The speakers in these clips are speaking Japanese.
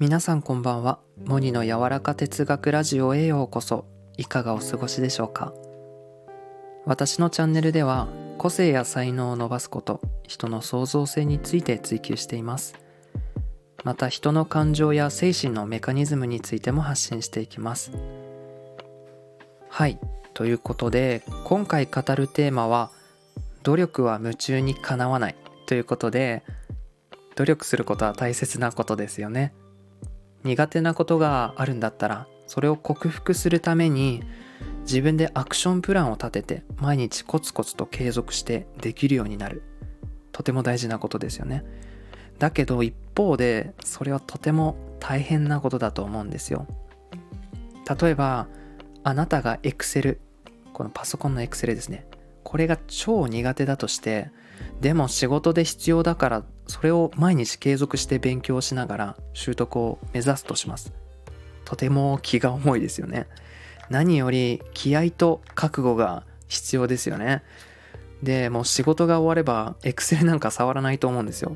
皆さんこんばんは。モニの柔らか哲学ラジオへようこそ。いかがお過ごしでしょうか？私のチャンネルでは個性や才能を伸ばすこと人の創造性について追求しています。また人の感情や精神のメカニズムについても発信していきます。はい。ということで今回語るテーマは努力は夢中にかなわない。ということで努力することは大切なことですよね。苦手なことがあるんだったらそれを克服するために自分でアクションプランを立てて毎日コツコツと継続してできるようになる。とても大事なことですよね。だけど一方でそれはとても大変なことだと思うんですよ。例えばあなたが Excel このパソコンの Excel ですね。これが超苦手だとしてでも仕事で必要だからそれを毎日継続して勉強しながら習得を目指すとします。とても気が重いですよね。何より気合と覚悟が必要ですよね。でもう仕事が終われば Excel なんか触らないと思うんですよ。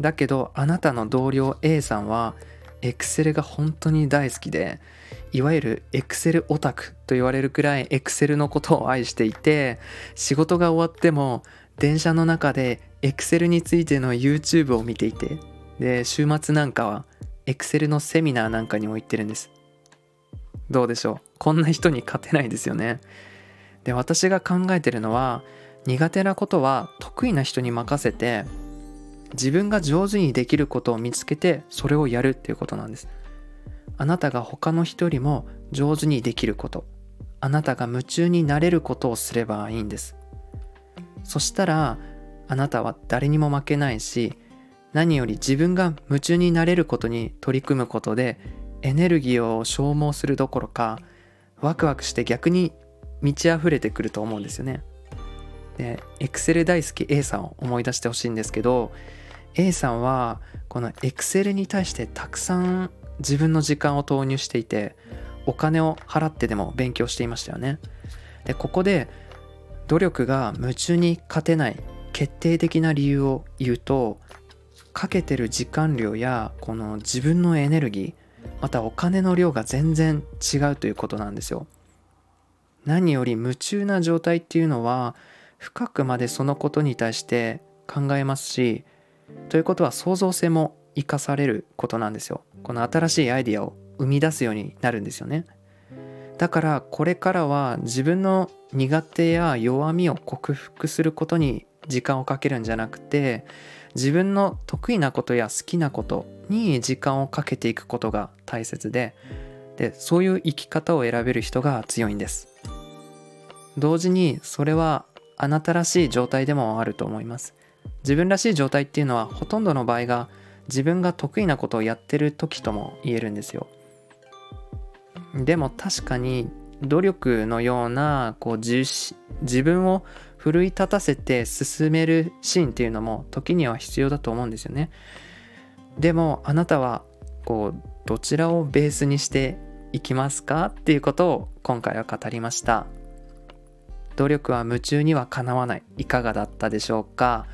だけどあなたの同僚 A さんは Excel が本当に大好きでいわゆる Excel オタクと言われるくらい Excel のことを愛していて仕事が終わっても電車の中で Excel についての YouTube を見ていてで週末なんかは Excel のセミナーなんかにも行ってるんです。どうでしょう？こんな人に勝てないですよね。で私が考えてるのは苦手なことは得意な人に任せて自分が上手にできることを見つけてそれをやるっていうことなんです。あなたが他の人よりも上手にできること。あなたが夢中になれることをすればいいんです。そしたらあなたは誰にも負けないし何より自分が夢中になれることに取り組むことでエネルギーを消耗するどころかワクワクして逆に満ち溢れてくると思うんですよね。で、Excel 大好き A さんを思い出してほしいんですけど A さんはこの Excel に対してたくさん自分の時間を投入していてお金を払ってでも勉強していましたよね。でここで努力が夢中に勝てない決定的な理由を言うとかけてる時間量やこの自分のエネルギーまたお金の量が全然違うということなんですよ。何より夢中な状態っていうのは深くまでそのことに対して考えますしということは創造性も生かされることなんですよ。この新しいアイディアを生み出すようになるんですよね。だからこれからは自分の苦手や弱みを克服することに時間をかけるんじゃなくて自分の得意なことや好きなことに時間をかけていくことが大切ででそういう生き方を選べる人が強いんです同時にそれはあなたらしい状態でもあると思います自分らしい状態っていうのはほとんどの場合が自分が得意なことをやってる時とも言えるんですよでも確かに努力のようなこう自分を奮い立たせて進めるシーンっていうのも時には必要だと思うんですよね。でもあなたはこうどちらをベースにしていきますかっていうことを今回は語りました。努力は夢中にはかなわない。いかがだったでしょうか？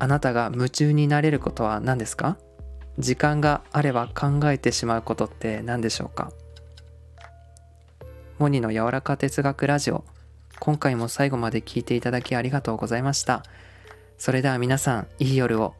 あなたが夢中になれることは何ですか？時間があれば考えてしまうことって何でしょうか？モニの柔らか哲学ラジオ。今回も最後まで聞いていただきありがとうございました。それでは皆さんいい夜を。